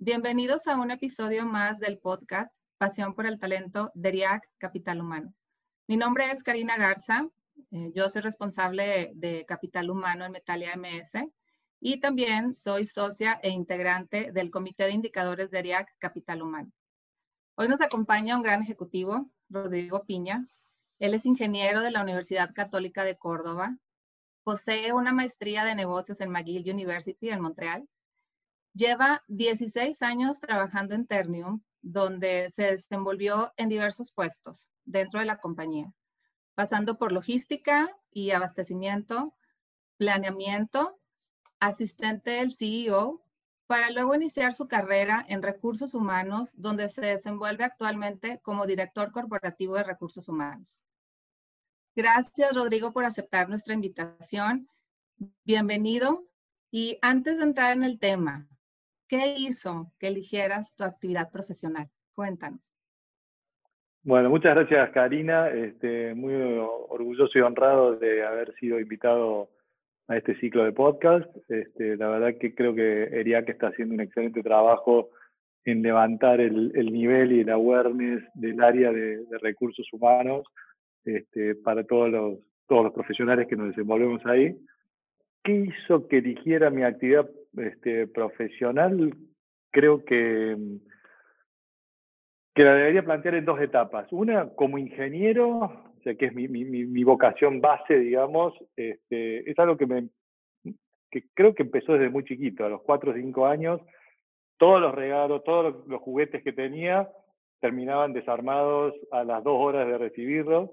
Bienvenidos a un episodio más del podcast Pasión por el Talento de RIAC Capital Humano. Mi nombre es Karina Garza, eh, yo soy responsable de Capital Humano en Metalia MS y también soy socia e integrante del Comité de Indicadores de RIAC Capital Humano. Hoy nos acompaña un gran ejecutivo, Rodrigo Piña. Él es ingeniero de la Universidad Católica de Córdoba, posee una maestría de negocios en McGill University en Montreal Lleva 16 años trabajando en Ternium, donde se desenvolvió en diversos puestos dentro de la compañía, pasando por logística y abastecimiento, planeamiento, asistente del CEO, para luego iniciar su carrera en recursos humanos, donde se desenvuelve actualmente como director corporativo de recursos humanos. Gracias, Rodrigo, por aceptar nuestra invitación. Bienvenido. Y antes de entrar en el tema, ¿Qué hizo que eligieras tu actividad profesional? Cuéntanos. Bueno, muchas gracias Karina. Este, muy orgulloso y honrado de haber sido invitado a este ciclo de podcast. Este, la verdad que creo que ERIAC está haciendo un excelente trabajo en levantar el, nivel y el awareness del área de, recursos humanos este, para todos los, todos los profesionales que nos desenvolvemos ahí. ¿Qué hizo que eligiera mi actividad este, profesional, creo que, que la debería plantear en dos etapas. Una, como ingeniero, o sea, que es mi, vocación base, digamos, este, es algo que, me, creo que empezó desde muy chiquito, a los 4 o 5 años. Todos los regalos, todos los juguetes que tenía terminaban desarmados a las dos horas de recibirlos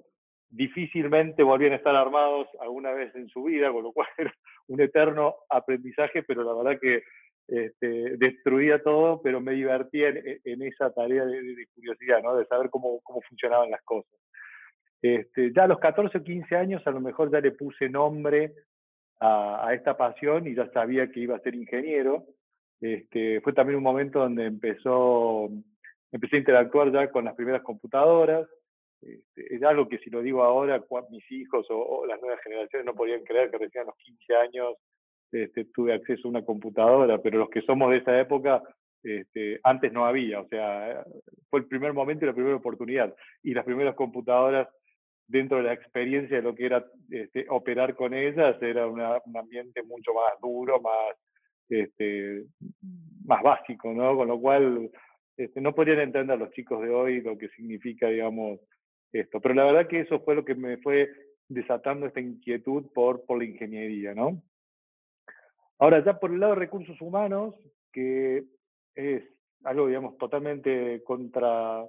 difícilmente volvían a estar armados alguna vez en su vida, con lo cual un eterno aprendizaje, pero la verdad que este, destruía todo, pero me divertía en, esa tarea de, curiosidad, ¿no? de saber cómo, cómo funcionaban las cosas. Este, ya a los 14 o 15 años a lo mejor ya le puse nombre a, esta pasión y ya sabía que iba a ser ingeniero. Este, fue también un momento donde empezó, empecé a interactuar ya con las primeras computadoras, este, es algo que si lo digo ahora, mis hijos o, las nuevas generaciones no podían creer que recién a los 15 años este, tuve acceso a una computadora, pero los que somos de esa época, este, antes no había, o sea, fue el primer momento y la primera oportunidad. Y las primeras computadoras, dentro de la experiencia de lo que era este, operar con ellas, era un ambiente mucho más duro, más, más básico, ¿no? Con lo cual, este, no podrían entender los chicos de hoy lo que significa, digamos, esto. Pero la verdad que eso fue lo que me fue desatando esta inquietud por, por la ingeniería, ¿no? Ahora, ya por el lado de recursos humanos, que es algo, digamos, totalmente contra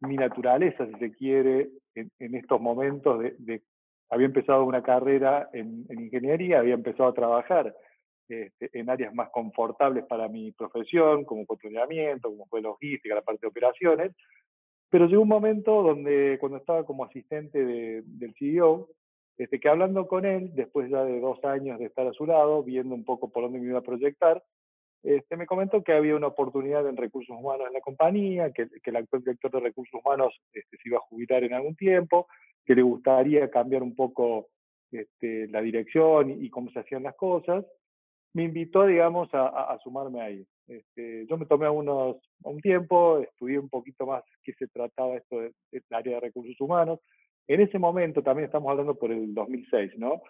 mi naturaleza, si se quiere, en, estos momentos de, Había empezado una carrera en, ingeniería, había empezado a trabajar este, en áreas más confortables para mi profesión, como controlamiento, como fue logística, la parte de operaciones, pero llegó un momento donde, cuando estaba como asistente del CEO, este, que hablando con él, después ya de dos años de estar a su lado, viendo un poco por dónde me iba a proyectar, este, me comentó que había una oportunidad en recursos humanos en la compañía, que, el actual director de recursos humanos este, se iba a jubilar en algún tiempo, que le gustaría cambiar un poco este, la dirección y, cómo se hacían las cosas. Me invitó, digamos, a sumarme ahí. Este, yo me tomé unos, un tiempo, estudié un poquito más qué se trataba esto del área de recursos humanos. En ese momento, también estamos hablando por el 2006, ¿no?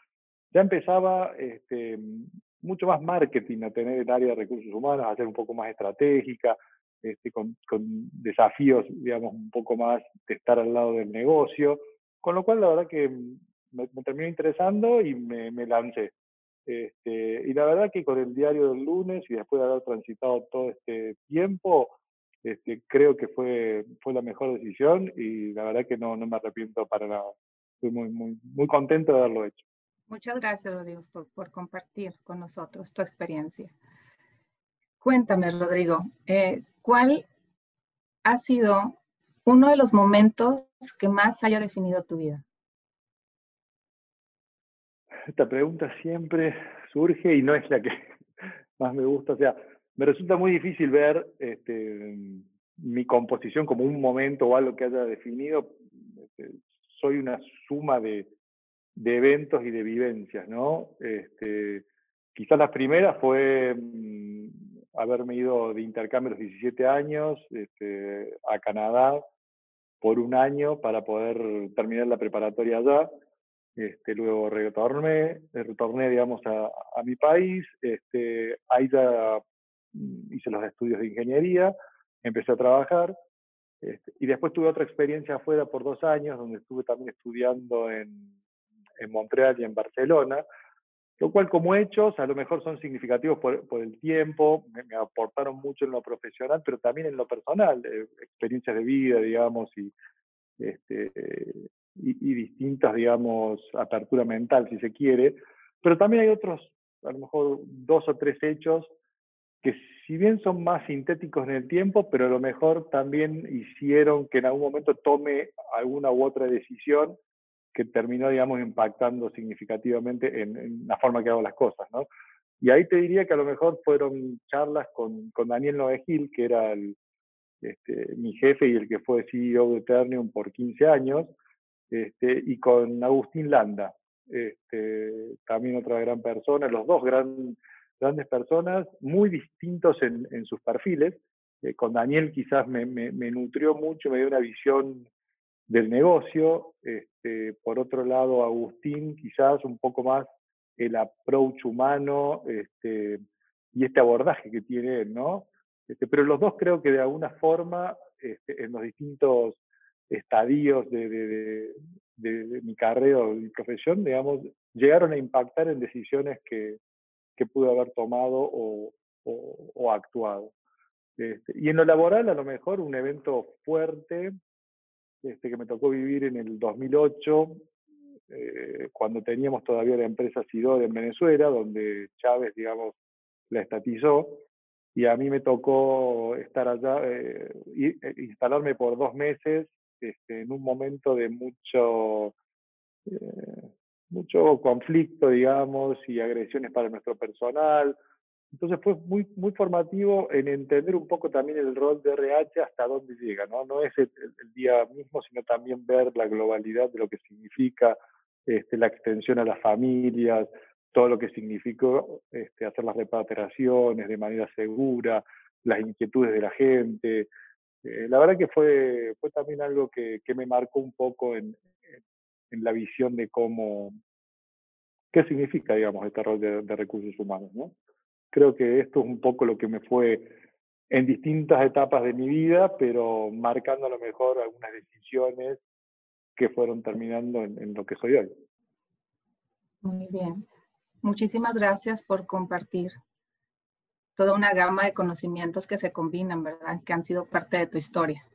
Ya empezaba este, mucho más marketing a tener el área de recursos humanos, a ser un poco más estratégica, este, con, desafíos, digamos, un poco más de estar al lado del negocio, con lo cual la verdad que me, terminó interesando y me, me lancé. Este, y la verdad que con el diario del lunes y después de haber transitado todo este tiempo, este, creo que fue, fue la mejor decisión y la verdad que no, no me arrepiento para nada. Estoy muy, muy, muy contento de haberlo hecho. Muchas gracias, Rodrigo, por, compartir con nosotros tu experiencia. Cuéntame, Rodrigo, eh, ¿cuál ha sido uno de los momentos que más haya definido tu vida? Esta pregunta siempre surge y no es la que más me gusta. O sea, me resulta muy difícil ver este, mi composición como un momento o algo que haya definido. Este, soy una suma de, eventos y de vivencias, ¿no? Este, quizás la primera fue mm, haberme ido de intercambio a los 17 años este, a Canadá por un año para poder terminar la preparatoria allá. Este, luego retorné, retorné digamos, a, a mi país, este, ahí ya mm, hice los estudios de ingeniería, empecé a trabajar, este, y después tuve otra experiencia afuera por dos años, donde estuve también estudiando en, en Montreal y en Barcelona, lo cual como hechos a lo mejor son significativos por, por el tiempo, me, aportaron mucho en lo profesional, pero también en lo personal, eh, experiencias de vida, digamos, y, este, y, y, distintas, digamos, apertura mental, si se quiere, pero también hay otros, a lo mejor dos o tres hechos que si bien son más sintéticos en el tiempo, pero a lo mejor también hicieron que en algún momento tome alguna u otra decisión que terminó, digamos, impactando significativamente en, la forma que hago las cosas, ¿no? Y ahí te diría que a lo mejor fueron charlas con, con Daniel Noegil, que era el, este, mi jefe y el que fue CEO de Eternium por 15 años, este, y con Agustín Landa, este, también otra gran persona, los dos gran, grandes personas, muy distintos en, sus perfiles. Eh, con Daniel quizás me, nutrió mucho, me dio una visión del negocio. Este, por otro lado, Agustín, quizás un poco más el approach humano y este abordaje que tiene él, ¿no? Pero los dos creo que de alguna forma, en los distintos estadios de, de, de, mi carrera o mi profesión, digamos, llegaron a impactar en decisiones que, que pude haber tomado o, o, o actuado. Este, y en lo laboral, a lo mejor un evento fuerte este, que me tocó vivir en el 2008, eh, cuando teníamos todavía la empresa Sidor en Venezuela, donde Chávez, digamos, la estatizó, y a mí me tocó estar allá, eh, eh, instalarme por dos meses este, en un momento de mucho, mucho conflicto, digamos, y agresiones para nuestro personal, entonces fue muy, muy formativo en entender un poco también el rol de RH hasta dónde llega, ¿no? No es el, día mismo, sino también ver la globalidad de lo que significa este, la extensión a las familias, todo lo que significó este, hacer las repatriaciones de manera segura, las inquietudes de la gente. Eh, la verdad que fue, fue también algo que, que me marcó un poco en, en, la visión de cómo, qué significa, digamos, este rol de, recursos humanos, ¿no? creo que esto es un poco lo que me fue en distintas etapas de mi vida, pero marcando a lo mejor algunas decisiones que fueron terminando en, lo que soy hoy. Muy bien. Muchísimas gracias por compartir toda una gama de conocimientos que se combinan, ¿verdad? Que han sido parte de tu historia.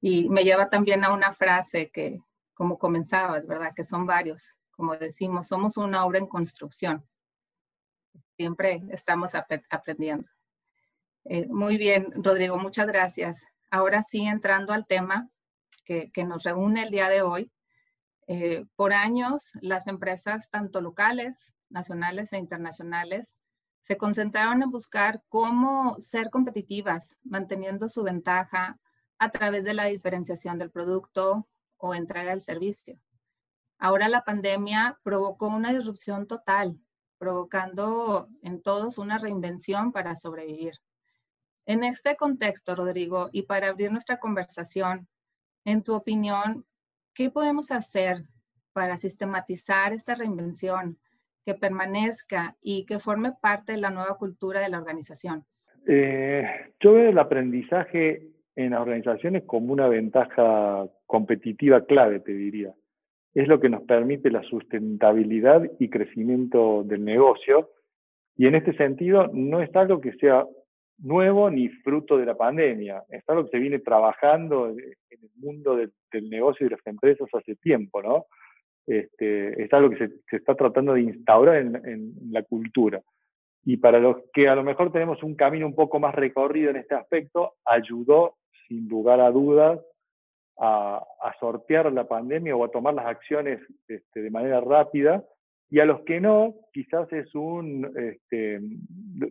Y me lleva también a una frase que, como comenzabas, ¿verdad? Que son varios. Como decimos, somos una obra en construcción siempre estamos aprendiendo. Eh, muy bien, Rodrigo, muchas gracias. Ahora sí, entrando al tema que, nos reúne el día de hoy. Eh, por años, las empresas, tanto locales, nacionales e internacionales, se concentraron en buscar cómo ser competitivas, manteniendo su ventaja a través de la diferenciación del producto o entrega del servicio. Ahora la pandemia provocó una disrupción total provocando en todos una reinvención para sobrevivir. En este contexto, Rodrigo, y para abrir nuestra conversación, en tu opinión, ¿qué podemos hacer para sistematizar esta reinvención, que permanezca y que forme parte de la nueva cultura de la organización? Eh, yo veo el aprendizaje en las organizaciones como una ventaja competitiva clave, te diría es lo que nos permite la sustentabilidad y crecimiento del negocio. Y en este sentido, no es algo que sea nuevo ni fruto de la pandemia, es algo que se viene trabajando en el mundo del, negocio y de las empresas hace tiempo, ¿no? Este, es algo que se, está tratando de instaurar en, en, la cultura. Y para los que a lo mejor tenemos un camino un poco más recorrido en este aspecto, ayudó sin lugar a dudas, a, sortear la pandemia o a tomar las acciones este, de manera rápida, y a los que no, quizás es un, este,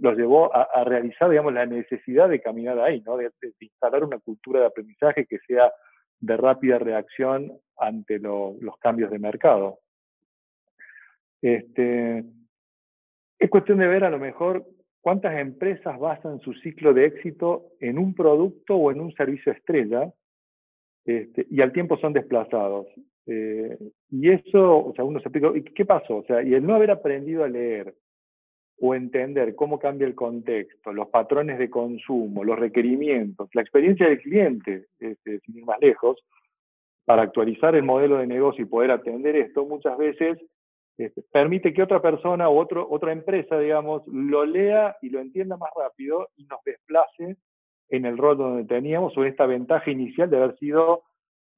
los llevó a, realizar, digamos, la necesidad de caminar ahí, ¿no? De, instalar una cultura de aprendizaje que sea de rápida reacción ante los cambios de mercado. Este, es cuestión de ver a lo mejor cuántas empresas basan su ciclo de éxito en un producto o en un servicio estrella este, y al tiempo son desplazados. Eh, y eso, o sea, uno se explica, ¿y qué pasó? O sea, y el no haber aprendido a leer o entender cómo cambia el contexto, los patrones de consumo, los requerimientos, la experiencia del cliente, este, sin ir más lejos, para actualizar el modelo de negocio y poder atender esto, muchas veces este, permite que otra persona o otra empresa, digamos, lo lea y lo entienda más rápido y nos desplace en el rol donde teníamos o en esta ventaja inicial de haber sido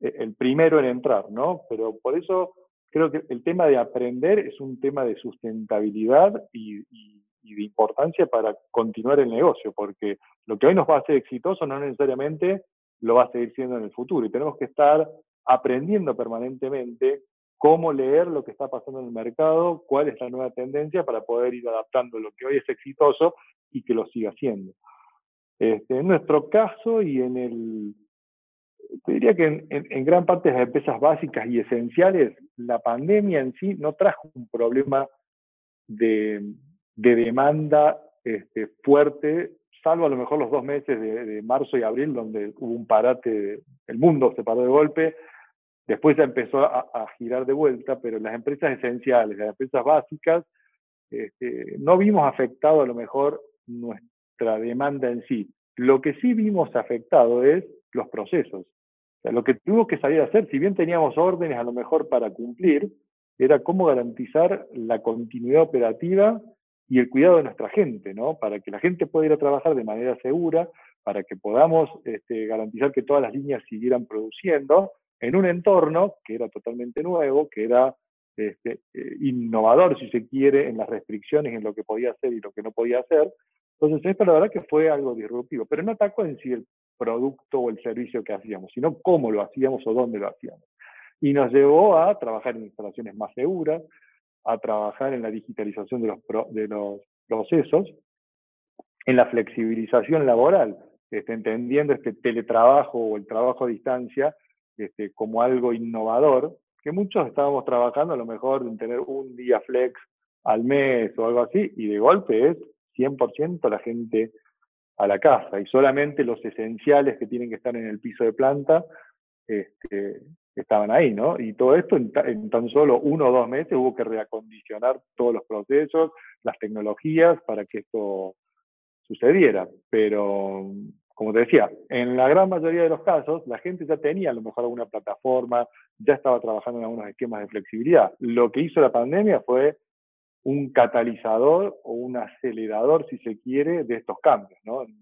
eh, el primero en entrar, ¿no? Pero por eso creo que el tema de aprender es un tema de sustentabilidad y, de importancia para continuar el negocio, porque lo que hoy nos va a hacer exitoso no necesariamente lo va a seguir siendo en el futuro y tenemos que estar aprendiendo permanentemente cómo leer lo que está pasando en el mercado, cuál es la nueva tendencia para poder ir adaptando lo que hoy es exitoso y que lo siga siendo. Este, en nuestro caso y en el, te diría que en, gran parte de las empresas básicas y esenciales, la pandemia en sí no trajo un problema de, demanda este, fuerte, salvo a lo mejor los dos meses de, marzo y abril, donde hubo un parate, el mundo se paró de golpe, después ya empezó a, girar de vuelta, pero las empresas esenciales, las empresas básicas, este, no vimos afectado a lo mejor nuestra demanda en sí. Lo que sí vimos afectado es los procesos. Lo que tuvimos que salir a hacer, si bien teníamos órdenes a lo mejor para cumplir, era cómo garantizar la continuidad operativa y el cuidado de nuestra gente, ¿no? Para que la gente pueda ir a trabajar de manera segura, para que podamos este, garantizar que todas las líneas siguieran produciendo en un entorno que era totalmente nuevo, que era este, eh, innovador, si se quiere, en las restricciones, en lo que podía hacer y lo que no podía hacer, entonces, esto la verdad que fue algo disruptivo, pero no atacó en sí el producto o el servicio que hacíamos, sino cómo lo hacíamos o dónde lo hacíamos. Y nos llevó a trabajar en instalaciones más seguras, a trabajar en la digitalización de los, procesos, en la flexibilización laboral, este, entendiendo este teletrabajo o el trabajo a distancia este, como algo innovador, que muchos estábamos trabajando a lo mejor en tener un día flex al mes o algo así, y de golpe es 100% la gente a la casa y solamente los esenciales que tienen que estar en el piso de planta este, estaban ahí, ¿no? Y todo esto en, tan solo uno o dos meses hubo que reacondicionar todos los procesos, las tecnologías para que esto sucediera. Pero, como te decía, en la gran mayoría de los casos la gente ya tenía a lo mejor alguna plataforma, ya estaba trabajando en algunos esquemas de flexibilidad. Lo que hizo la pandemia fue un catalizador o un acelerador, si se quiere, de estos cambios. ¿no? En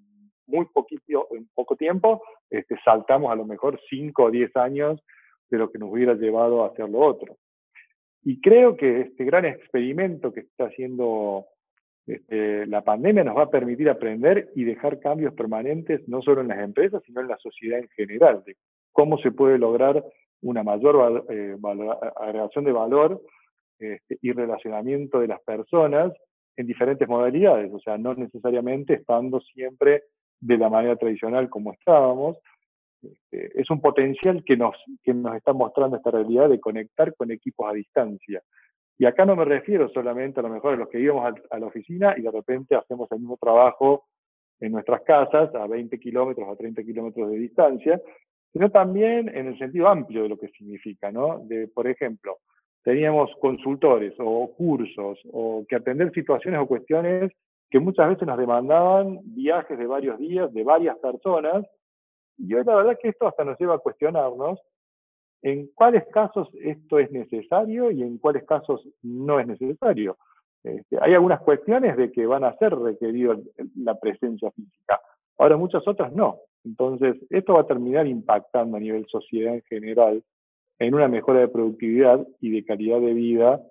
muy poquito, en poco tiempo este, saltamos a lo mejor 5 o 10 años de lo que nos hubiera llevado a hacer lo otro. Y creo que este gran experimento que está haciendo este, la pandemia nos va a permitir aprender y dejar cambios permanentes, no solo en las empresas, sino en la sociedad en general, de cómo se puede lograr una mayor eh, agregación de valor este, y relacionamiento de las personas en diferentes modalidades, o sea, no necesariamente estando siempre de la manera tradicional como estábamos. Este, es un potencial que nos, que nos está mostrando esta realidad de conectar con equipos a distancia. Y acá no me refiero solamente a lo mejor a los que íbamos a, la oficina y de repente hacemos el mismo trabajo en nuestras casas a 20 kilómetros, a 30 kilómetros de distancia, sino también en el sentido amplio de lo que significa, ¿no? De, por ejemplo, teníamos consultores o cursos o que atender situaciones o cuestiones que muchas veces nos demandaban viajes de varios días, de varias personas, y hoy la verdad que esto hasta nos lleva a cuestionarnos en cuáles casos esto es necesario y en cuáles casos no es necesario. Este, hay algunas cuestiones de que van a ser requerido la presencia física, ahora muchas otras no. Entonces, esto va a terminar impactando a nivel sociedad en general en una mejora de productividad y de calidad de vida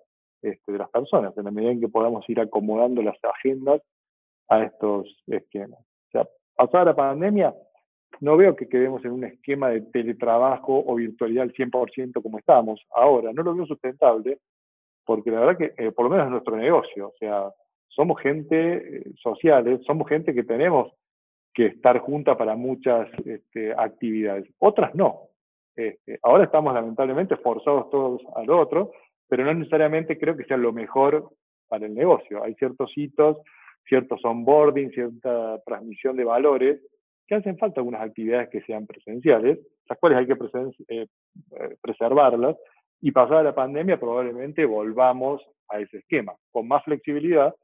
este, de las personas, en la medida en que podamos ir acomodando las agendas a estos esquemas. O sea, pasada la pandemia, no veo que quedemos en un esquema de teletrabajo o virtualidad al 100% como estamos ahora. No lo veo sustentable, porque la verdad que, eh, por lo menos es nuestro negocio, o sea, somos gente eh, sociales, somos gente que tenemos que estar junta para muchas este, actividades. Otras no. Este, ahora estamos lamentablemente forzados todos al otro, pero no necesariamente creo que sea lo mejor para el negocio. Hay ciertos hitos, ciertos onboarding, cierta transmisión de valores que hacen falta algunas actividades que sean presenciales, las cuales hay que eh, eh, preservarlas, y pasada la pandemia probablemente volvamos a ese esquema, con más flexibilidad,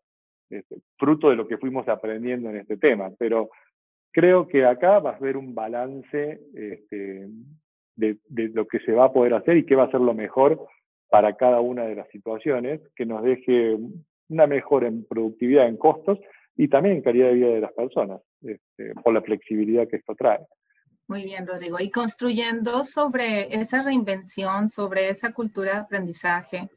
este, fruto de lo que fuimos aprendiendo en este tema. Pero creo que acá va a haber un balance este, de, lo que se va a poder hacer y qué va a ser lo mejor para cada una de las situaciones, que nos deje una mejora en productividad, en costos y también en calidad de vida de las personas, este, por la flexibilidad que esto trae. Muy bien, Rodrigo. Y construyendo sobre esa reinvención, sobre esa cultura de aprendizaje,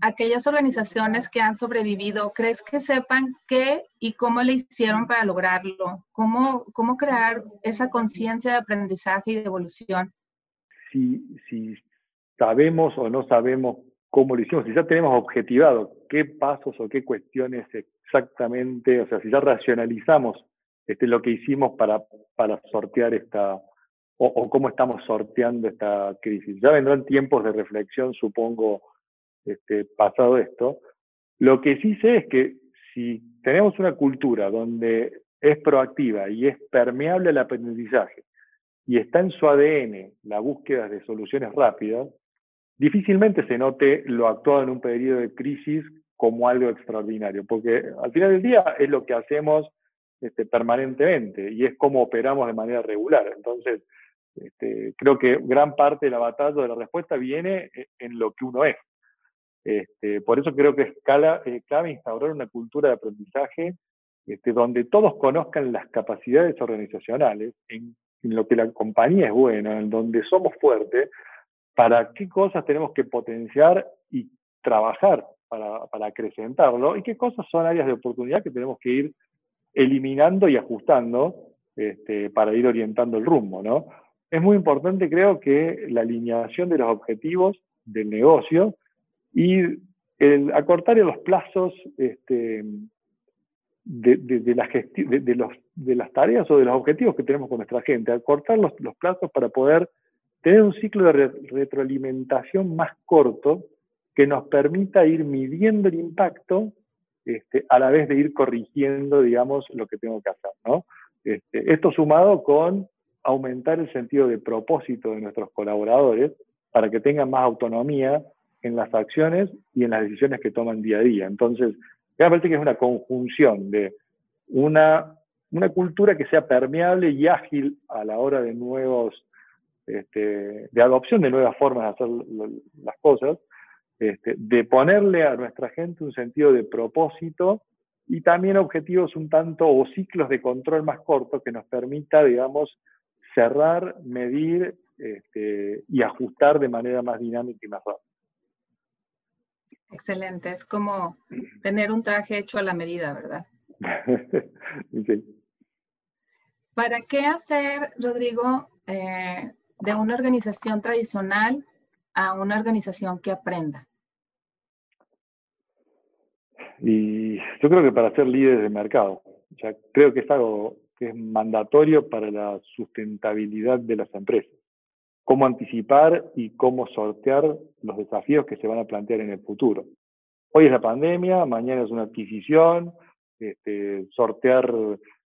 aquellas organizaciones que han sobrevivido, ¿crees que sepan qué y cómo le hicieron para lograrlo? ¿Cómo, cómo crear esa conciencia de aprendizaje y de evolución? Si, sabemos o no sabemos cómo lo hicimos, si ya tenemos objetivado qué pasos o qué cuestiones exactamente, o sea, si ya racionalizamos este, lo que hicimos para, para sortear esta, o, cómo estamos sorteando esta crisis. Ya vendrán tiempos de reflexión, supongo, este, pasado esto. Lo que sí sé es que si tenemos una cultura donde es proactiva y es permeable al aprendizaje y está en su ADN la búsqueda de soluciones rápidas, difícilmente se note lo actuado en un periodo de crisis como algo extraordinario, porque al final del día es lo que hacemos este, permanentemente y es como operamos de manera regular. Entonces, este, creo que gran parte de la batalla de la respuesta viene e, en lo que uno es. Este, por eso creo que es eh, clave instaurar una cultura de aprendizaje donde todos conozcan las capacidades organizacionales, en, en, lo que la compañía es buena, en donde somos fuertes, para qué cosas tenemos que potenciar y trabajar para, para acrecentarlo y qué cosas son áreas de oportunidad que tenemos que ir eliminando y ajustando este, para ir orientando el rumbo, ¿no? Es muy importante, creo, que la alineación de los objetivos del negocio y el acortar los plazos este, de, de, de, de las tareas o de los objetivos que tenemos con nuestra gente, acortar los, los plazos para poder tener un ciclo de retroalimentación más corto que nos permita ir midiendo el impacto este, a la vez de ir corrigiendo, digamos, lo que tengo que hacer. Este, esto sumado con aumentar el sentido de propósito de nuestros colaboradores para que tengan más autonomía en las acciones y en las decisiones que toman día a día. Entonces, me parece que es una conjunción de una, una cultura que sea permeable y ágil a la hora de nuevos, este, de adopción de nuevas formas de hacer las cosas, este, de ponerle a nuestra gente un sentido de propósito y también objetivos un tanto o ciclos de control más cortos que nos permita, digamos, cerrar, medir este, y ajustar de manera más dinámica y más rápida. Excelente, es como tener un traje hecho a la medida, ¿verdad? ¿Para qué hacer, Rodrigo, eh, de una organización tradicional a una organización que aprenda? Y yo creo que para ser líderes de mercado, creo que es algo que es mandatorio para la sustentabilidad de las empresas. Cómo anticipar y cómo sortear los desafíos que se van a plantear en el futuro. Hoy es la pandemia, mañana es una adquisición, este, sortear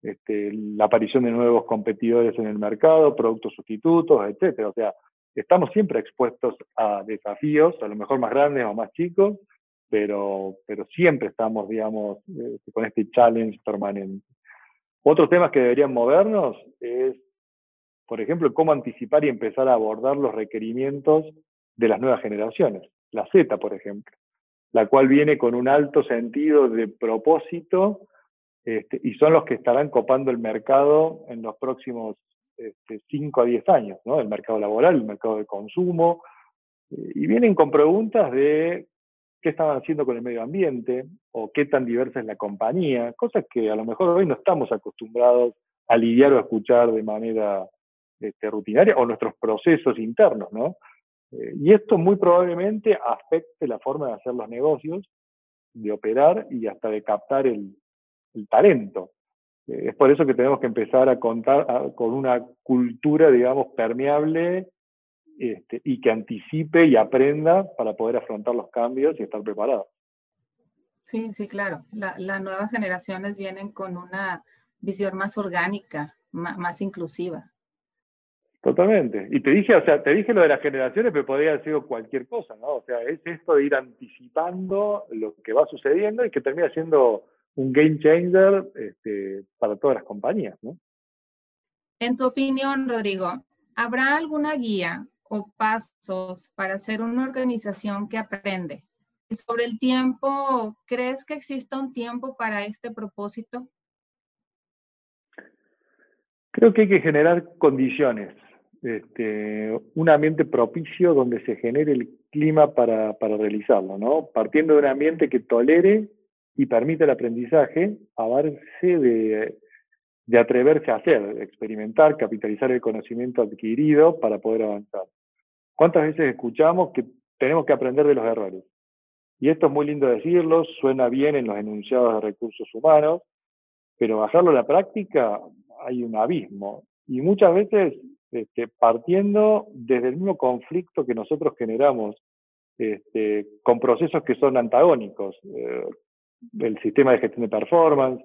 este, la aparición de nuevos competidores en el mercado, productos sustitutos, etcétera. O sea, estamos siempre expuestos a desafíos, a lo mejor más grandes o más chicos, pero, pero siempre estamos, digamos, eh, con este challenge permanente. Otros temas que deberían movernos es, por ejemplo, cómo anticipar y empezar a abordar los requerimientos de las nuevas generaciones. La Z, por ejemplo, la cual viene con un alto sentido de propósito este, y son los que estarán copando el mercado en los próximos 5 este, a 10 años, ¿no? el mercado laboral, el mercado de consumo, y vienen con preguntas de qué estaban haciendo con el medio ambiente o qué tan diversa es la compañía, cosas que a lo mejor hoy no estamos acostumbrados a lidiar o escuchar de manera este, rutinaria o nuestros procesos internos, ¿no? Eh, y esto muy probablemente afecte la forma de hacer los negocios, de operar y hasta de captar el, talento. Eh, es por eso que tenemos que empezar a contar con una cultura, digamos, permeable este, y que anticipe y aprenda para poder afrontar los cambios y estar preparados. Sí, sí, claro. las nuevas generaciones vienen con una visión más orgánica, más, inclusiva. Totalmente. Y te dije, o sea, te dije lo de las generaciones, pero podría haber sido cualquier cosa, ¿no? O sea, es esto de ir anticipando lo que va sucediendo y que termina siendo un game changer este, para todas las compañías, ¿no? En tu opinión, Rodrigo, ¿habrá alguna guía o pasos para ser una organización que aprende? sobre el tiempo, ¿crees que exista un tiempo para este propósito? Creo que hay que generar condiciones, este, un ambiente propicio donde se genere el clima para, realizarlo, ¿no? Partiendo de un ambiente que tolere y permita el aprendizaje, a base de, de atreverse a hacer, experimentar, capitalizar el conocimiento adquirido para poder avanzar. ¿Cuántas veces escuchamos que tenemos que aprender de los errores? Y esto es muy lindo decirlo, suena bien en los enunciados de recursos humanos, pero bajarlo a la práctica hay un abismo. Y muchas veces este, partiendo desde el mismo conflicto que nosotros generamos este, con procesos que son antagónicos, eh, el sistema de gestión de performance,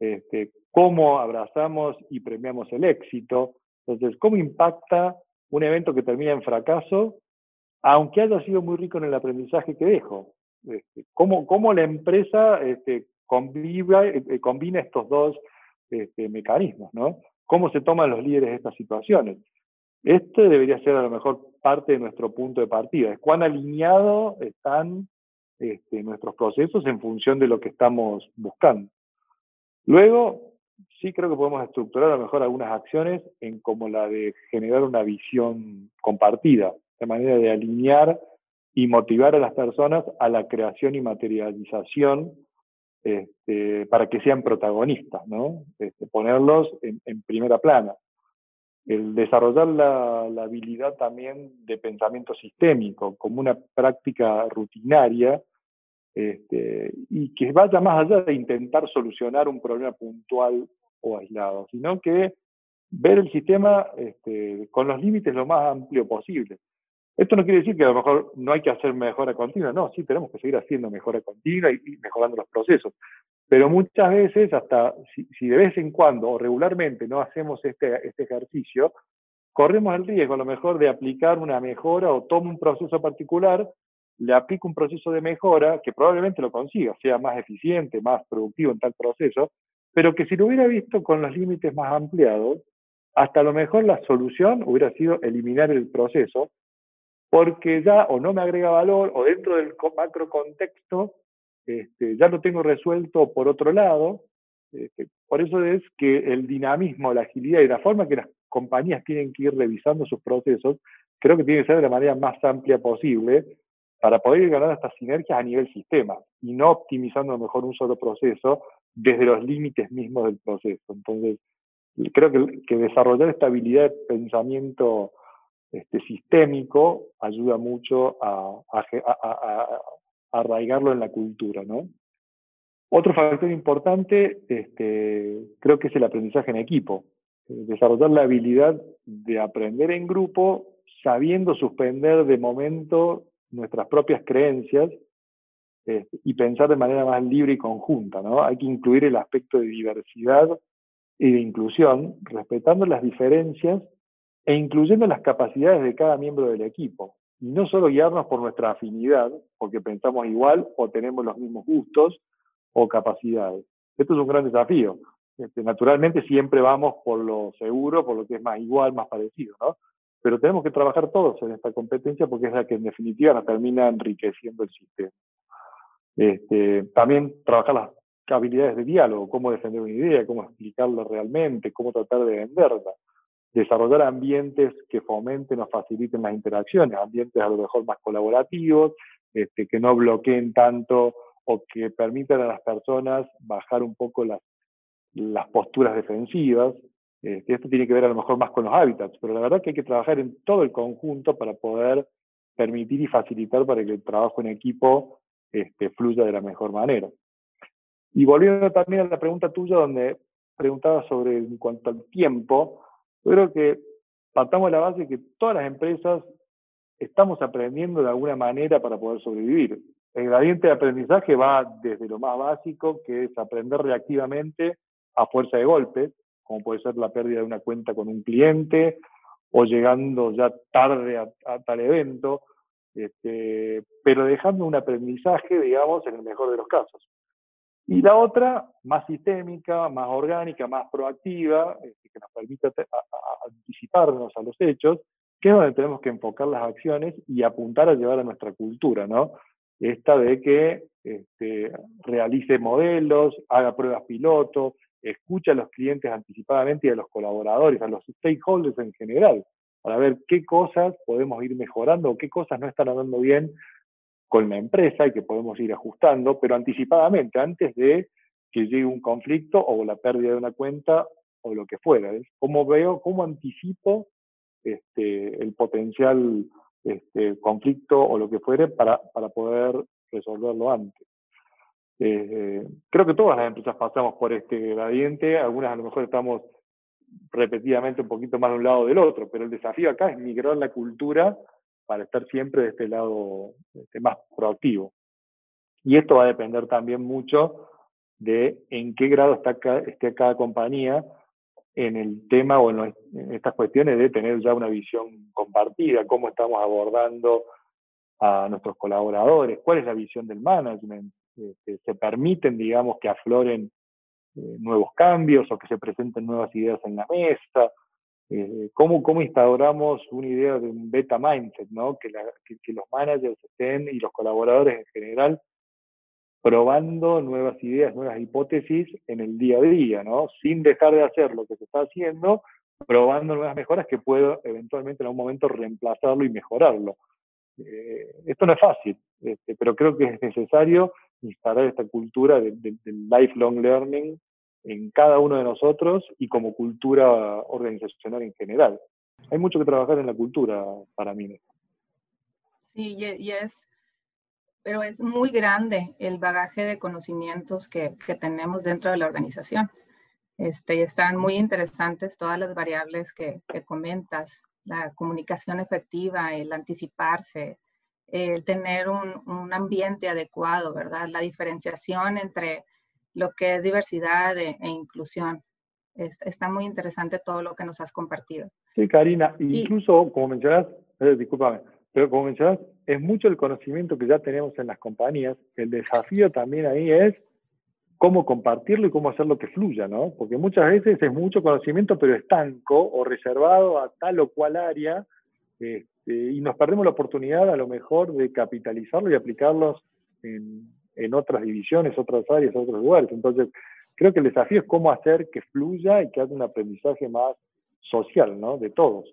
este, cómo abrazamos y premiamos el éxito. Entonces, ¿cómo impacta un evento que termina en fracaso, aunque haya sido muy rico en el aprendizaje que dejo? Este, ¿cómo, la empresa eh, combina estos dos mecanismos, ¿no? ¿Cómo se toman los líderes de estas situaciones? Este debería ser a lo mejor parte de nuestro punto de partida, es cuán alineados están este, nuestros procesos en función de lo que estamos buscando. Luego, sí creo que podemos estructurar a lo mejor algunas acciones en como la de generar una visión compartida, de manera de alinear y motivar a las personas a la creación y materialización este, para que sean protagonistas, ¿no? Este, ponerlos en, primera plana. El desarrollar la, habilidad también de pensamiento sistémico como una práctica rutinaria este, y que vaya más allá de intentar solucionar un problema puntual o aislado, sino que ver el sistema con los límites lo más amplio posible. Esto no quiere decir que a lo mejor no hay que hacer mejora continua, no, sí tenemos que seguir haciendo mejora continua y, mejorando los procesos. Pero muchas veces, hasta si, de vez en cuando o regularmente no hacemos este, este ejercicio, corremos el riesgo a lo mejor de aplicar una mejora o tomo un proceso particular, le aplico un proceso de mejora que probablemente lo consiga, sea más eficiente, más productivo en tal proceso, pero que si lo hubiera visto con los límites más ampliados, hasta a lo mejor la solución hubiera sido eliminar el proceso porque ya o no me agrega valor o dentro del macro contexto este, ya lo tengo resuelto por otro lado. Este, por eso es que el dinamismo, la agilidad y la forma que las compañías tienen que ir revisando sus procesos, creo que tiene que ser de la manera más amplia posible para poder ganar estas sinergias a nivel sistema y no optimizando a lo mejor un solo proceso desde los límites mismos del proceso. Entonces, creo que, que desarrollar esta habilidad de pensamiento este, sistémico ayuda mucho a, arraigarlo en la cultura, ¿no? Otro factor importante este, creo que es el aprendizaje en equipo. Eh, desarrollar la habilidad de aprender en grupo sabiendo suspender de momento nuestras propias creencias este, y pensar de manera más libre y conjunta. ¿no? Hay que incluir el aspecto de diversidad y de inclusión, respetando las diferencias e incluyendo las capacidades de cada miembro del equipo. Y no solo guiarnos por nuestra afinidad, porque pensamos igual o tenemos los mismos gustos o capacidades. Esto es un gran desafío. Este, naturalmente siempre vamos por lo seguro, por lo que es más igual, más parecido, ¿no? Pero tenemos que trabajar todos en esta competencia porque es la que en definitiva nos termina enriqueciendo el sistema. Este, también trabajar las habilidades de diálogo, cómo defender una idea, cómo explicarla realmente, cómo tratar de venderla desarrollar ambientes que fomenten o faciliten las interacciones, ambientes a lo mejor más colaborativos, este, que no bloqueen tanto o que permitan a las personas bajar un poco las, posturas defensivas. Este, esto tiene que ver a lo mejor más con los hábitats, pero la verdad que hay que trabajar en todo el conjunto para poder permitir y facilitar para que el trabajo en equipo este, fluya de la mejor manera. Y volviendo también a la pregunta tuya, donde preguntaba sobre en cuanto al tiempo, yo creo que partamos de la base que todas las empresas estamos aprendiendo de alguna manera para poder sobrevivir. El gradiente de aprendizaje va desde lo más básico, que es aprender reactivamente a fuerza de golpes, como puede ser la pérdida de una cuenta con un cliente o llegando ya tarde a, tal evento, este, pero dejando un aprendizaje, digamos, en el mejor de los casos. Y la otra, más sistémica, más orgánica, más proactiva, este, que nos permite anticiparnos a los hechos, que es donde tenemos que enfocar las acciones y apuntar a llevar a nuestra cultura, ¿no? Esta de que este, realice modelos, haga pruebas piloto, escucha a los clientes anticipadamente y a los colaboradores, a los stakeholders en general, para ver qué cosas podemos ir mejorando o qué cosas no están andando bien con la empresa y que podemos ir ajustando, pero anticipadamente, antes de que llegue un conflicto o la pérdida de una cuenta o lo que fuera. Cómo veo, cómo anticipo este, el potencial este, conflicto o lo que fuere para, para poder resolverlo antes. Eh, creo que todas las empresas pasamos por este gradiente, algunas a lo mejor estamos repetidamente un poquito más de un lado del otro, pero el desafío acá es migrar la cultura para estar siempre de este lado este, más proactivo. Y esto va a depender también mucho de en qué grado está esté cada compañía en el tema o en, estas cuestiones de tener ya una visión compartida, cómo estamos abordando a nuestros colaboradores, cuál es la visión del management, este, se permiten, digamos, que afloren eh, nuevos cambios o que se presenten nuevas ideas en la mesa, eh, ¿cómo, ¿cómo, instauramos una idea de un beta mindset, ¿no? que, que los managers estén y los colaboradores en general probando nuevas ideas, nuevas hipótesis en el día a día, ¿no? Sin dejar de hacer lo que se está haciendo, probando nuevas mejoras que puedo eventualmente en algún momento reemplazarlo y mejorarlo. Eh, esto no es fácil, este, pero creo que es necesario instalar esta cultura del lifelong learning en cada uno de nosotros y como cultura organizacional en general. Hay mucho que trabajar en la cultura para mí. Sí, y es pero es muy grande el bagaje de conocimientos que, que tenemos dentro de la organización. Este, están muy interesantes todas las variables que, que, comentas, la comunicación efectiva, el anticiparse, el tener un, un, ambiente adecuado, ¿verdad? La diferenciación entre lo que es diversidad e, e inclusión. está muy interesante todo lo que nos has compartido. Sí, Karina, incluso, como mencionas, eh, discúlpame, pero como mencionas, es mucho el conocimiento que ya tenemos en las compañías. El desafío también ahí es cómo compartirlo y cómo hacerlo que fluya, ¿no? Porque muchas veces es mucho conocimiento, pero estanco o reservado a tal o cual área, este, y nos perdemos la oportunidad a lo mejor de capitalizarlo y aplicarlos en, en otras divisiones, otras áreas, otros lugares. Entonces, creo que el desafío es cómo hacer que fluya y que haga un aprendizaje más social, ¿no? De todos.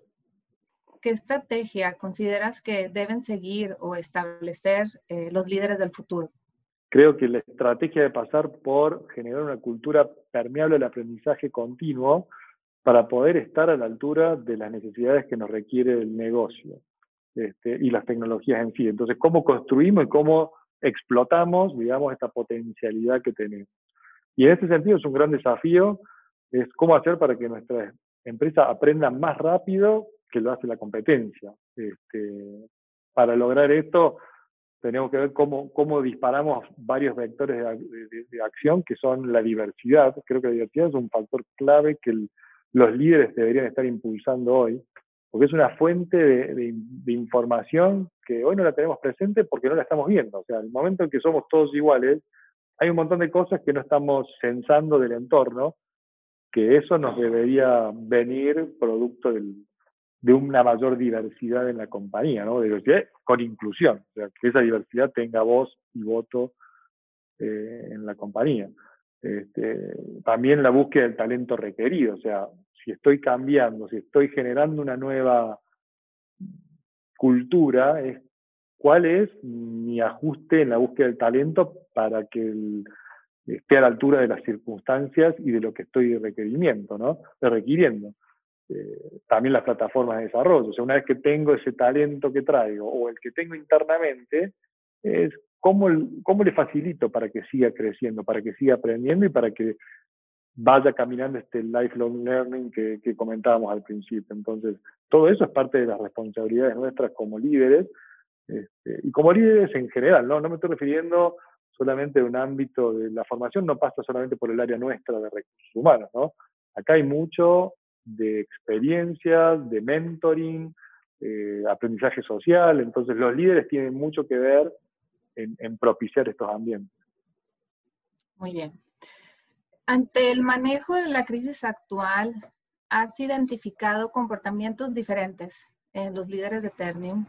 ¿qué estrategia consideras que deben seguir o establecer eh, los líderes del futuro? Creo que la estrategia de pasar por generar una cultura permeable al aprendizaje continuo para poder estar a la altura de las necesidades que nos requiere el negocio este, y las tecnologías en sí. Entonces, ¿cómo construimos y cómo explotamos, digamos, esta potencialidad que tenemos? Y en ese sentido es un gran desafío, es cómo hacer para que nuestras empresas aprendan más rápido que lo hace la competencia. Este, para lograr esto, tenemos que ver cómo, cómo disparamos varios vectores de, acción, que son la diversidad. Creo que la diversidad es un factor clave que los líderes deberían estar impulsando hoy, porque es una fuente de, información que hoy no la tenemos presente porque no la estamos viendo. O sea, el momento en que somos todos iguales, hay un montón de cosas que no estamos censando del entorno, que eso nos debería venir producto de una mayor diversidad en la compañía, ¿no? Diversidad con inclusión, o sea, que esa diversidad tenga voz y voto eh, en la compañía. Este, también la búsqueda del talento requerido, o sea, si estoy cambiando, si estoy generando una nueva cultura, cuál es mi ajuste en la búsqueda del talento para que esté a la altura de las circunstancias y de lo que estoy ¿no? requiriendo. Eh, también las plataformas de desarrollo. O sea, una vez que tengo ese talento que traigo o el que tengo internamente, es cómo, cómo le facilito para que siga creciendo, para que siga aprendiendo y para que vaya caminando este lifelong learning que, comentábamos al principio. Entonces, todo eso es parte de las responsabilidades nuestras como líderes este, y como líderes en general, ¿no? Me estoy refiriendo solamente a un ámbito de la formación, no pasa solamente por el área nuestra de recursos humanos, ¿no? Acá hay mucho de experiencia, de mentoring, eh, aprendizaje social, entonces los líderes tienen mucho que ver en, propiciar estos ambientes. Muy bien. Ante el manejo de la crisis actual, ¿has identificado comportamientos diferentes en los líderes de Ternium?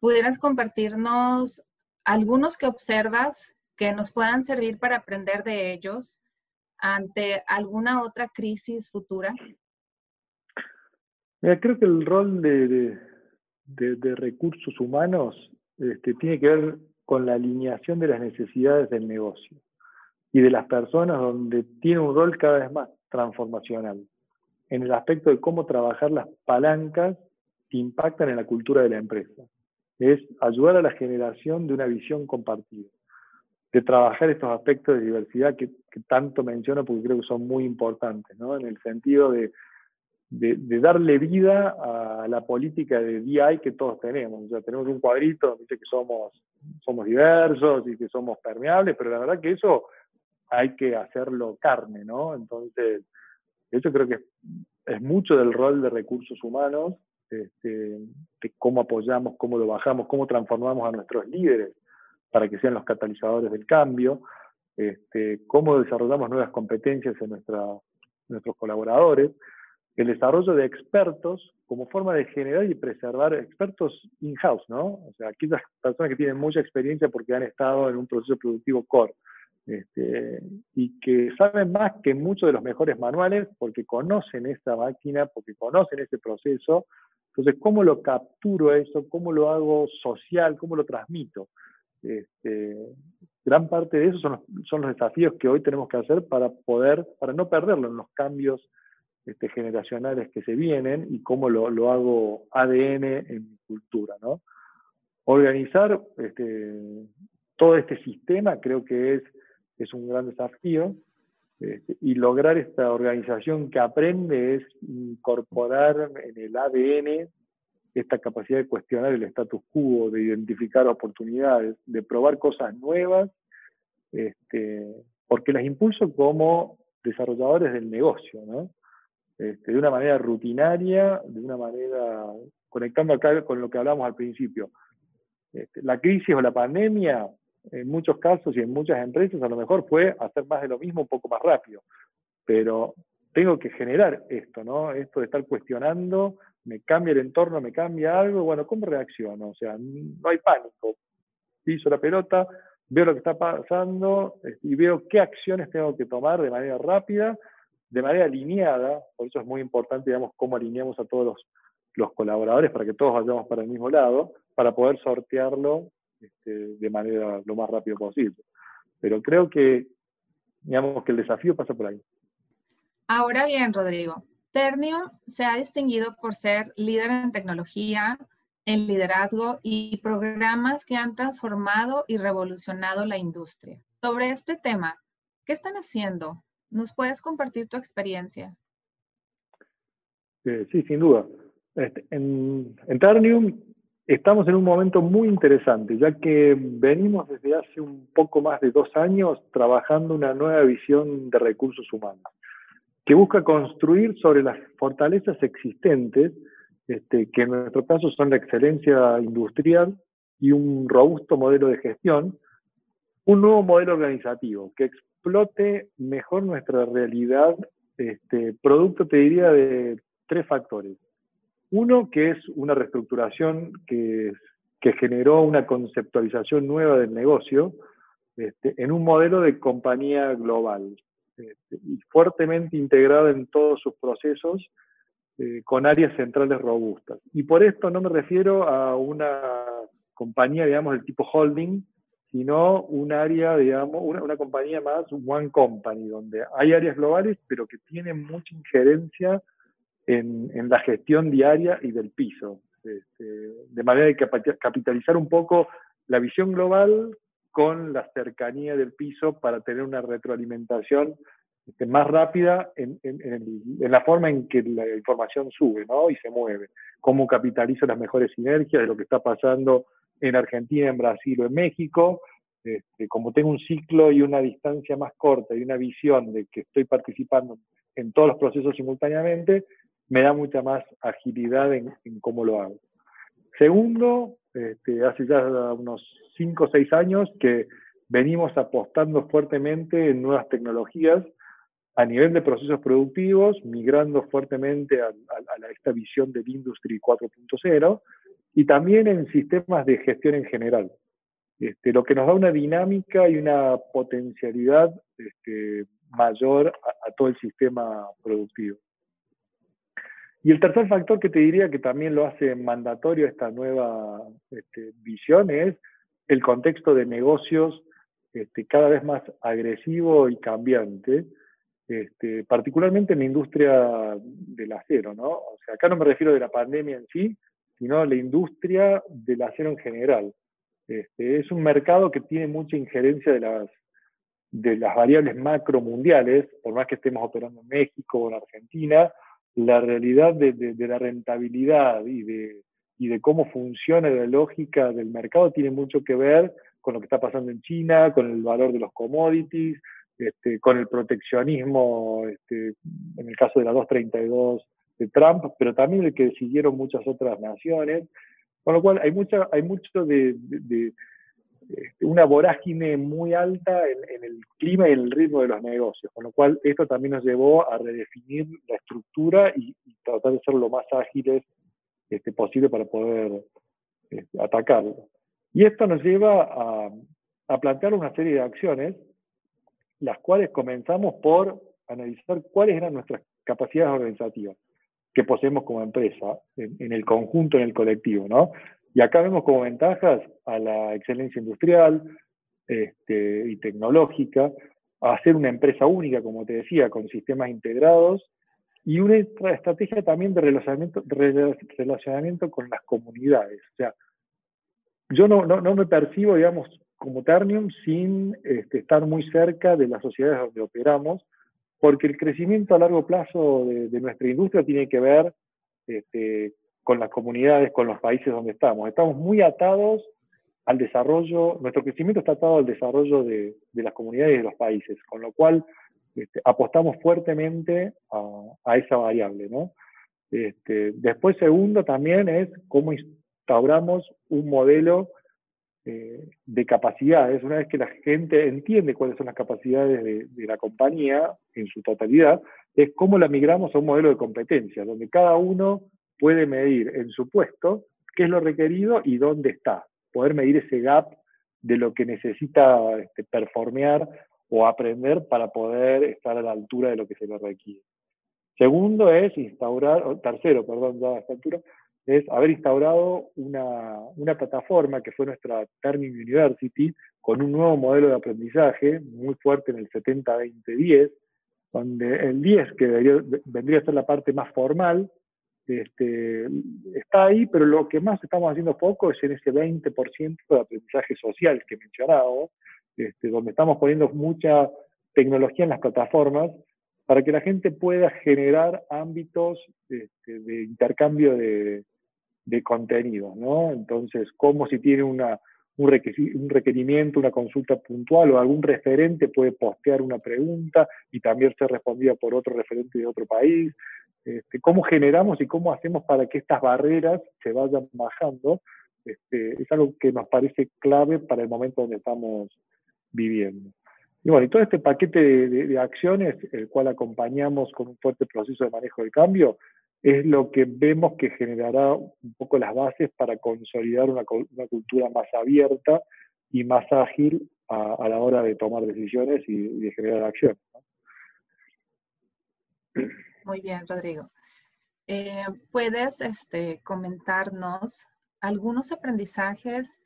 ¿Pudieras compartirnos algunos que observas que nos puedan servir para aprender de ellos ante alguna otra crisis futura? creo que el rol de, de, recursos humanos este, tiene que ver con la alineación de las necesidades del negocio y de las personas donde tiene un rol cada vez más transformacional, en el aspecto de cómo trabajar las palancas que impactan en la cultura de la empresa. Es ayudar a la generación de una visión compartida, de trabajar estos aspectos de diversidad que, que tanto menciono porque creo que son muy importantes, ¿no? en el sentido de de, darle vida a la política de DI que todos tenemos. O sea, tenemos un cuadrito donde dice que somos, somos diversos y que somos permeables, pero la verdad que eso hay que hacerlo carne, ¿no? Entonces, eso creo que es, mucho del rol de recursos humanos, este, de cómo apoyamos, cómo lo bajamos, cómo transformamos a nuestros líderes para que sean los catalizadores del cambio, este, cómo desarrollamos nuevas competencias en nuestros colaboradores el desarrollo de expertos como forma de generar y preservar expertos in-house, ¿no? O sea, aquellas personas que tienen mucha experiencia porque han estado en un proceso productivo core este, y que saben más que muchos de los mejores manuales porque conocen esta máquina, porque conocen ese proceso. Entonces, ¿cómo lo capturo eso? ¿Cómo lo hago social? ¿Cómo lo transmito? Este, gran parte de eso son los, son los desafíos que hoy tenemos que hacer para poder, para no perderlo en los cambios este, generacionales que se vienen y cómo lo, lo, hago ADN en mi cultura. ¿no? Organizar este, todo este sistema creo que es, es un gran desafío este, y lograr esta organización que aprende es incorporar en el ADN esta capacidad de cuestionar el status quo, de identificar oportunidades, de probar cosas nuevas, este, porque las impulso como desarrolladores del negocio, ¿no? Este, de una manera rutinaria, de una manera, conectando acá con lo que hablamos al principio. Este, la crisis o la pandemia, en muchos casos y en muchas empresas, a lo mejor fue hacer más de lo mismo un poco más rápido. Pero tengo que generar esto, ¿no? Esto de estar cuestionando, me cambia el entorno, me cambia algo, bueno, ¿cómo reacciono? O sea, no hay pánico. Piso la pelota, veo lo que está pasando este, y veo qué acciones tengo que tomar de manera rápida de manera alineada, por eso es muy importante, digamos, cómo alineamos a todos los, colaboradores para que todos vayamos para el mismo lado, para poder sortearlo este, de manera lo más rápido posible. Pero creo que, digamos, que el desafío pasa por ahí. Ahora bien, Rodrigo, Ternium se ha distinguido por ser líder en tecnología, en liderazgo y programas que han transformado y revolucionado la industria. Sobre este tema, ¿qué están haciendo ¿Nos puedes compartir tu experiencia? sí, sin duda. Este, en, en Ternium estamos en un momento muy interesante, ya que venimos desde hace un poco más de dos años trabajando una nueva visión de recursos humanos, que busca construir sobre las fortalezas existentes, este, que en nuestro caso son la excelencia industrial y un robusto modelo de gestión, un nuevo modelo organizativo que explote mejor nuestra realidad, este, producto, te diría, de tres factores. Uno, que es una reestructuración que, generó una conceptualización nueva del negocio este, en un modelo de compañía global este, y fuertemente integrada en todos sus procesos eh, con áreas centrales robustas. Y por esto no me refiero a una compañía, digamos, del tipo holding, sino un área, digamos, una, compañía más, one company, donde hay áreas globales, pero que tienen mucha injerencia en, la gestión diaria y del piso. Este, de manera de capitalizar un poco la visión global con la cercanía del piso para tener una retroalimentación este, más rápida en, la forma en que la información sube ¿no? y se mueve. Cómo capitalizo las mejores sinergias de lo que está pasando en Argentina, en Brasil o en México. Este, como tengo un ciclo y una distancia más corta y una visión de que estoy participando en todos los procesos simultáneamente, me da mucha más agilidad en, cómo lo hago. Segundo, este, hace ya unos 5 o 6 años que venimos apostando fuertemente en nuevas tecnologías a nivel de procesos productivos, migrando fuertemente a, esta visión del Industry 4.0 y también en sistemas de gestión en general. Este, lo que nos da una dinámica y una potencialidad este, mayor a, todo el sistema productivo. Y el tercer factor que te diría que también lo hace mandatorio esta nueva este, visión es el contexto de negocios cada vez más agresivo y cambiante, particularmente en la industria del acero, ¿no? O sea, acá no me refiero de la pandemia en sí, sino la industria del acero en general. Este, es un mercado que tiene mucha injerencia de las, de las variables macro mundiales, por más que estemos operando en México o en Argentina, la realidad de, de, la rentabilidad y de, y de cómo funciona la lógica del mercado tiene mucho que ver con lo que está pasando en China, con el valor de los commodities, este, con el proteccionismo, este, en el caso de la 232 de Trump, pero también el que siguieron muchas otras naciones, con lo cual hay, mucha, hay mucho de, este, una vorágine muy alta en, el clima y en el ritmo de los negocios, con lo cual esto también nos llevó a redefinir la estructura y, tratar de ser lo más ágiles este, posible para poder este, atacarlo. Y esto nos lleva a, a plantear una serie de acciones las cuales comenzamos por analizar cuáles eran nuestras capacidades organizativas que poseemos como empresa, en, el conjunto, en el colectivo, ¿no? Y acá vemos como ventajas a la excelencia industrial este, y tecnológica, a hacer una empresa única, como te decía, con sistemas integrados, y una estrategia también de relacionamiento, relacionamiento con las comunidades. O sea, yo no, no, no me percibo, digamos, como Ternium sin este, estar muy cerca de las sociedades donde operamos, porque el crecimiento a largo plazo de, nuestra industria tiene que ver este, con las comunidades, con los países donde estamos. Estamos muy atados al desarrollo, nuestro crecimiento está atado al desarrollo de, las comunidades y de los países, con lo cual este, apostamos fuertemente a, esa variable. después, segundo, también es cómo instauramos un modelo eh, de capacidades, una vez que la gente entiende cuáles son las capacidades de, la compañía en su totalidad, es cómo la migramos a un modelo de competencia, donde cada uno puede medir en su puesto qué es lo requerido y dónde está, poder medir ese gap de lo que necesita este, performear o aprender para poder estar a la altura de lo que se le requiere. Segundo es instaurar, tercero, perdón, ya a esta altura, es haber instaurado una, una plataforma que fue nuestra Turning University con un nuevo modelo de aprendizaje muy fuerte en el 70-20-10, donde el 10, que vendría a ser la parte más formal, este, está ahí, pero lo que más estamos haciendo poco es en ese 20% de aprendizaje social que mencionaba, este, donde estamos poniendo mucha tecnología en las plataformas para que la gente pueda generar ámbitos este, de intercambio de, de contenido, ¿no? Entonces, como si tiene una, un, requerimiento, una consulta puntual o algún referente puede postear una pregunta y también ser respondida por otro referente de otro país. Este, ¿Cómo generamos y cómo hacemos para que estas barreras se vayan bajando? Este, es algo que nos parece clave para el momento donde estamos viviendo. Y bueno, y todo este paquete de, de acciones, el cual acompañamos con un fuerte proceso de manejo del cambio, es lo que vemos que generará un poco las bases para consolidar una, cultura más abierta y más ágil a, la hora de tomar decisiones y, de generar acción. Muy bien, Rodrigo. Eh, ¿Puedes este, comentarnos algunos aprendizajes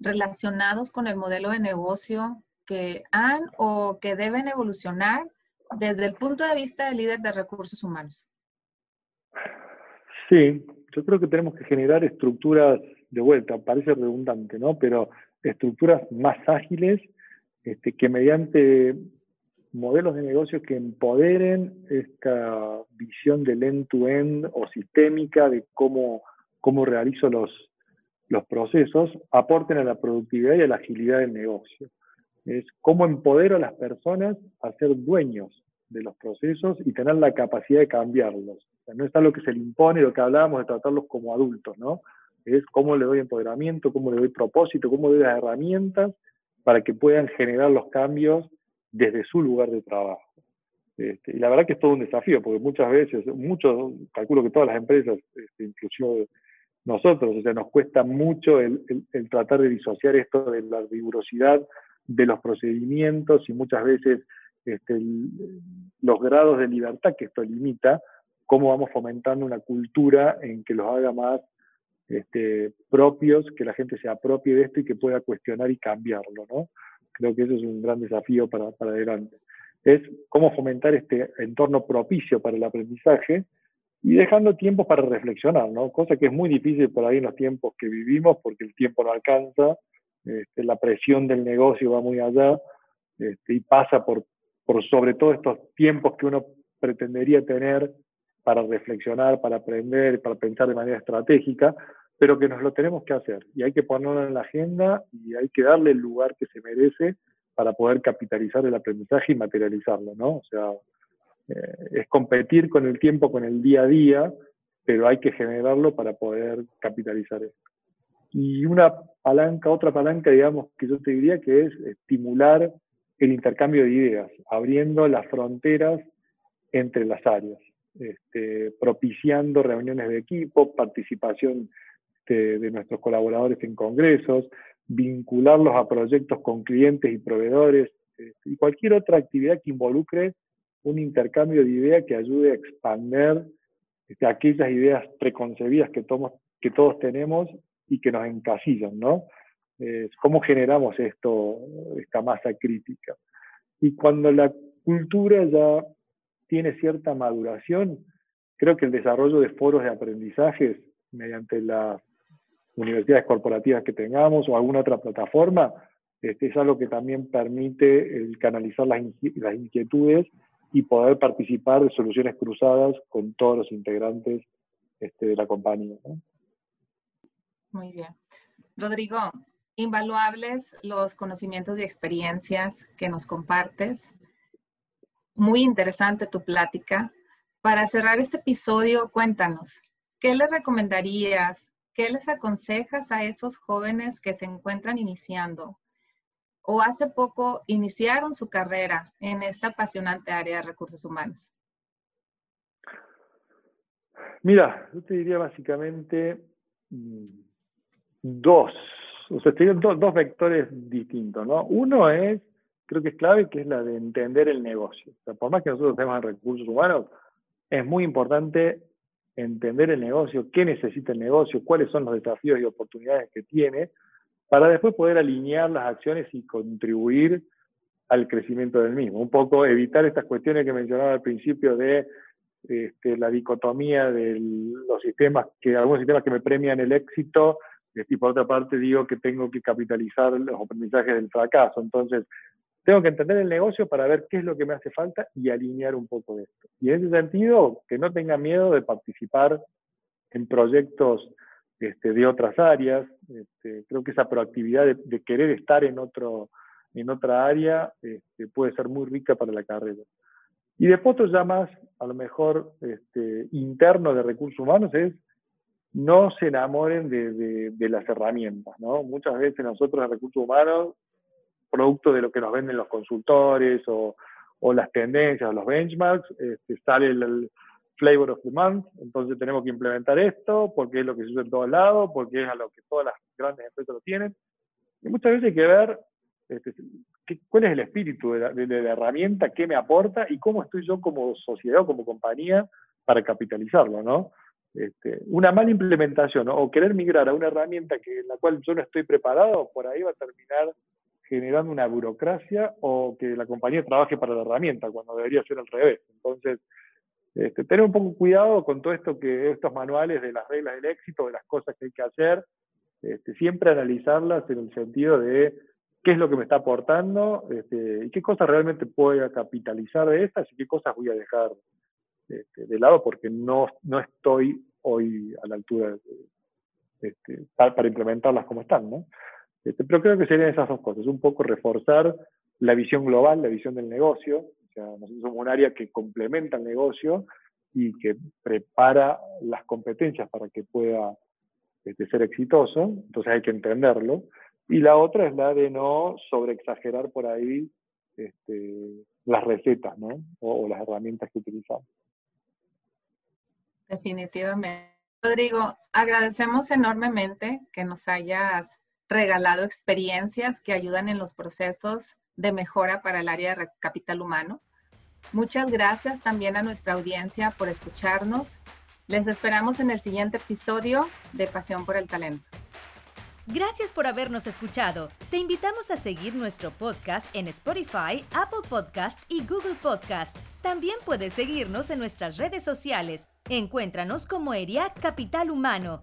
relacionados con el modelo de negocio que han o que deben evolucionar desde el punto de vista del líder de recursos humanos? Sí, yo creo que tenemos que generar estructuras de vuelta, parece redundante, ¿no? Pero estructuras más ágiles este, que mediante modelos de negocio que empoderen esta visión del end-to-end o sistémica de cómo, cómo realizo los, los procesos, aporten a la productividad y a la agilidad del negocio. Es cómo empodero a las personas a ser dueños de los procesos y tener la capacidad de cambiarlos. No es algo que se le impone, lo que hablábamos de tratarlos como adultos, ¿no? Es cómo le doy empoderamiento, cómo le doy propósito, cómo le doy las herramientas para que puedan generar los cambios desde su lugar de trabajo. Este, y la verdad que es todo un desafío, porque muchas veces, muchos, calculo que todas las empresas, este, nosotros, o sea, nos cuesta mucho el, tratar de disociar esto de la rigurosidad de los procedimientos y muchas veces este, los grados de libertad que esto limita, cómo vamos fomentando una cultura en que los haga más este, propios, que la gente se apropie de esto y que pueda cuestionar y cambiarlo, ¿no? Creo que eso es un gran desafío para, para adelante. Es cómo fomentar este entorno propicio para el aprendizaje y dejando tiempo para reflexionar, ¿no? Cosa que es muy difícil por ahí en los tiempos que vivimos porque el tiempo no alcanza, este, la presión del negocio va muy allá este, y pasa por, por sobre todo estos tiempos que uno pretendería tener para reflexionar, para aprender, para pensar de manera estratégica, pero que nos lo tenemos que hacer y hay que ponerlo en la agenda y hay que darle el lugar que se merece para poder capitalizar el aprendizaje y materializarlo, ¿no? O sea, eh, es competir con el tiempo, con el día a día, pero hay que generarlo para poder capitalizar esto. Y una palanca, otra palanca, digamos, que yo te diría que es estimular el intercambio de ideas, abriendo las fronteras entre las áreas, este, propiciando reuniones de equipo, participación de, nuestros colaboradores en congresos, vincularlos a proyectos con clientes y proveedores este, y cualquier otra actividad que involucre un intercambio de ideas que ayude a expander este, aquellas ideas preconcebidas que, que todos tenemos y que nos encasillan, ¿no? ¿Cómo generamos esto, esta masa crítica? Y cuando la cultura ya tiene cierta maduración, creo que el desarrollo de foros de aprendizajes mediante las universidades corporativas que tengamos o alguna otra plataforma, este, es algo que también permite el canalizar las, inquietudes y poder participar de soluciones cruzadas con todos los integrantes este, de la compañía. Muy bien. Rodrigo, invaluables los conocimientos y experiencias que nos compartes. Muy interesante tu plática. Para cerrar este episodio, cuéntanos, ¿qué le recomendarías ¿Qué les aconsejas a esos jóvenes que se encuentran iniciando o hace poco iniciaron su carrera en esta apasionante área de recursos humanos? Mira, yo te diría básicamente mm, dos, o sea, tienen dos vectores distintos, ¿no? Uno es, creo que es clave, que es la de entender el negocio. O sea, por más que nosotros tenemos recursos humanos, es muy importante entender el negocio, qué necesita el negocio, cuáles son los desafíos y oportunidades que tiene, para después poder alinear las acciones y contribuir al crecimiento del mismo. Un poco evitar estas cuestiones que mencionaba al principio de este, la dicotomía de los sistemas, que algunos sistemas que me premian el éxito, y por otra parte digo que tengo que capitalizar los aprendizajes del fracaso. Entonces, tengo que entender el negocio para ver qué es lo que me hace falta y alinear un poco de esto. Y en ese sentido, que no tenga miedo de participar en proyectos este, de otras áreas. Este, creo que esa proactividad de, querer estar en, otro, en otra área este, puede ser muy rica para la carrera. Y después otro ya más, a lo mejor, interno de recursos humanos es no se enamoren de, de las herramientas. ¿no? Muchas veces nosotros en recursos humanos producto de lo que nos venden los consultores o, las tendencias o los benchmarks, este, sale el, flavor of the month, entonces tenemos que implementar esto porque es lo que se usa en todos lados, porque es a lo que todas las grandes empresas lo tienen. Y muchas veces hay que ver este, cuál es el espíritu de la, herramienta, qué me aporta y cómo estoy yo como sociedad o como compañía para capitalizarlo, ¿no? este, una mala implementación o querer migrar a una herramienta que, en la cual yo no estoy preparado, por ahí va a terminar generando una burocracia o que la compañía trabaje para la herramienta, cuando debería ser al revés. Entonces, este, tener un poco cuidado con todo esto que estos manuales de las reglas del éxito, de las cosas que hay que hacer, este, siempre analizarlas en el sentido de qué es lo que me está aportando este, y qué cosas realmente puedo capitalizar de estas y qué cosas voy a dejar este, de lado porque no, no estoy hoy a la altura este, para, implementarlas como están. ¿no? Este, pero creo que serían esas dos cosas, un poco reforzar la visión global, la visión del negocio, o sea, nosotros somos un área que complementa el negocio y que prepara las competencias para que pueda este, ser exitoso, entonces hay que entenderlo. Y la otra es la de no sobreexagerar por ahí este, las recetas ¿no? o las herramientas que utilizamos. Definitivamente. Rodrigo, agradecemos enormemente que nos hayas regalado experiencias que ayudan en los procesos de mejora para el área de capital humano. Muchas gracias también a nuestra audiencia por escucharnos. Les esperamos en el siguiente episodio de Pasión por el Talento. Gracias por habernos escuchado. Te invitamos a seguir nuestro podcast en Spotify, Apple Podcast y Google Podcast. También puedes seguirnos en nuestras redes sociales. Encuéntranos como ERIAC Capital Humano.